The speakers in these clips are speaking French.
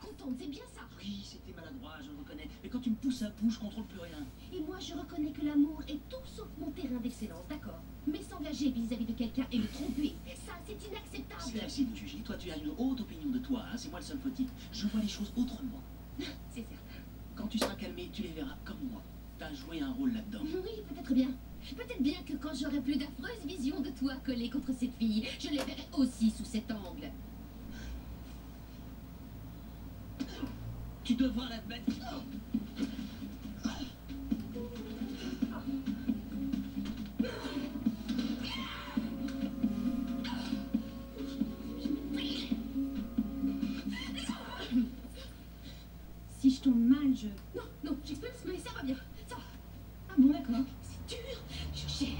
contente, c'est bien ça. Oui, c'était maladroit, je le reconnais. Mais quand tu me pousses à bout, je contrôle plus rien. Et moi, je reconnais que l'amour est tout sauf mon terrain d'excellence, d'accord Mais s'engager vis-à-vis de quelqu'un et le tromper, ça, c'est inacceptable. C'est assez de juger. Toi, tu as une haute opinion de toi, hein, c'est moi le seul fautif. Je vois les choses autrement. C'est certain. Quand tu seras calmé, tu les verras comme moi. T'as joué un rôle là-dedans. Oui, peut-être bien. Peut-être bien que quand j'aurai plus d'affreuses visions de toi collées contre cette fille, je les verrai aussi sous cet angle. Tu devras l'admettre. Si je tombe mal, je... Non, non, j'expulse, mais ça va bien. Ça va. Ah bon, d'accord. C'est dur. Je gère.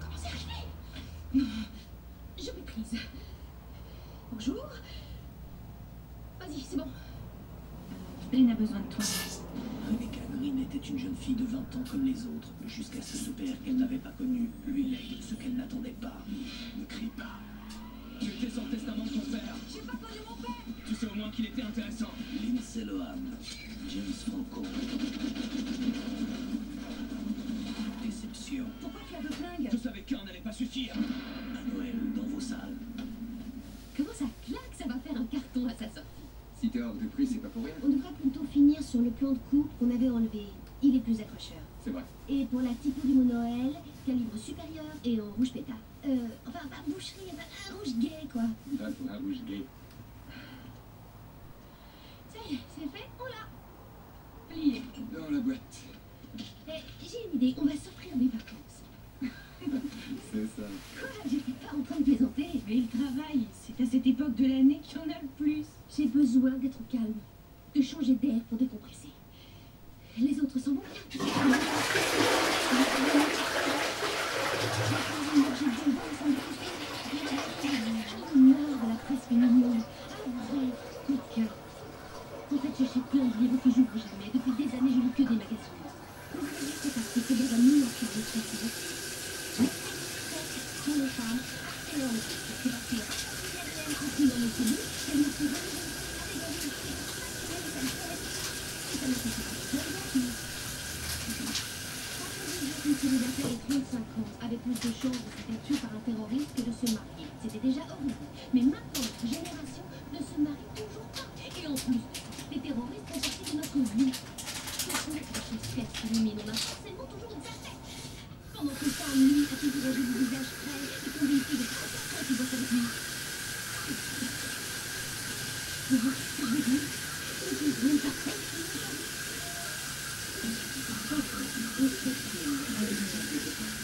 Comment c'est arrivé Je méprise. Bonjour. Vas-y, c'est bon. Ben a besoin de toi. Rebecca Green était une jeune fille de 20 ans comme les autres, jusqu'à ce père qu'elle n'avait pas connu, lui lègue ce qu'elle n'attendait pas. Ne crie pas. Tu étais le testament de ton père. J'ai pas connu mon père. Tu sais au moins qu'il était intéressant. Lindsay Lohan, James Franco. Déception. Pourquoi tu as de flingue Je savais qu'un n'allait pas suffire. À Noël, dans vos salles. Comment ça claque Ça va faire un carton à sa sortie. Si t'es hors de prix, c'est pas pour rien. On devrait plutôt finir sur le plan de coupe qu'on avait enlevé. Il est plus accrocheur. C'est vrai. Et pour la typo du mot Noël, calibre supérieur et en rouge pétard. Euh, enfin, pas boucherie, un rouge gay, quoi. Là, pour un rouge gay. Ça y est, c'est fait, on l'a. Plié. Dans la boîte. Eh, j'ai une idée, on va s'offrir des vacances. C'est ça. Quoi J'étais pas en train de plaisanter. Mais le travail, c'est à cette époque de l'année qu'il y en a le plus. J'ai besoin d'être calme, de changer d'air pour décompresser. Les autres s'en vont bien. J'en ai marre de la presse féminine. Un vrai coup de cœur. En fait, j'achète plein de livres que j'ouvre jamais. Depuis des années, je lis que des magazines. C'est parce que c'est dans un mur que je suis Sur les femmes, et dans les femmes. C'est parce que elles compris dans les cellules, elles me font une célibataire de 35 ans avait plus de chances de se faire tuer par un terroriste que de se marier. C'était déjà horrible. Mais maintenant, notre génération ne se marie toujours pas. Et en plus, les terroristes font partie de notre vie. Ce sont des choses faites qui illuminent. On a forcément toujours une tête. Pendant que ça, lui, a toujours un joli visage frais et convaincu de 30 ans qui bosse avec lui. Tu vois ce que je veux dire Je veux même pas Je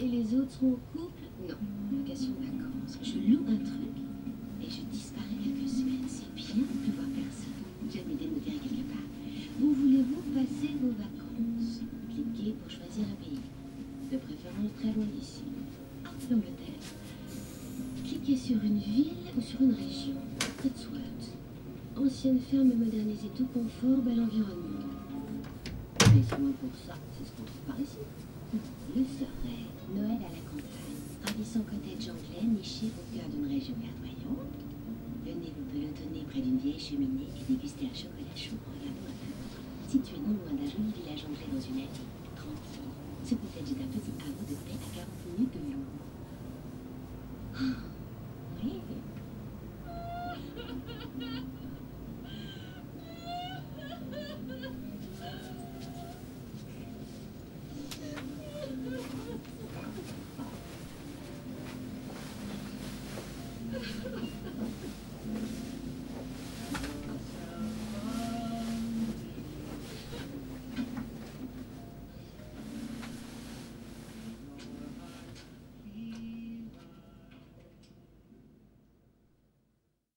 Et les autres seront en couple? Non, location de vacances. Je loue un truc Où voulez-vous passer vos vacances Cliquez pour choisir un pays. De préférence très loin d'ici. L'Angleterre. Cliquez sur une ville ou sur une région. Cotswold. Ancienne ferme modernisée, tout confort, bel environnement. Moins pour ça, c'est ce qu'on trouve par ici. Le serait Noël à la campagne. Ravissant cottage anglais niché au cœur d'une région verdoyante. Venez vous pelotonner près d'une vieille cheminée et déguster un chocolat chaud en peintre. Situé non loin d'un joli village ancré dans une allée, tranquille, ce cottage est un petit hameau de paix à 40 minutes de Lyon. Oh, ah, oui,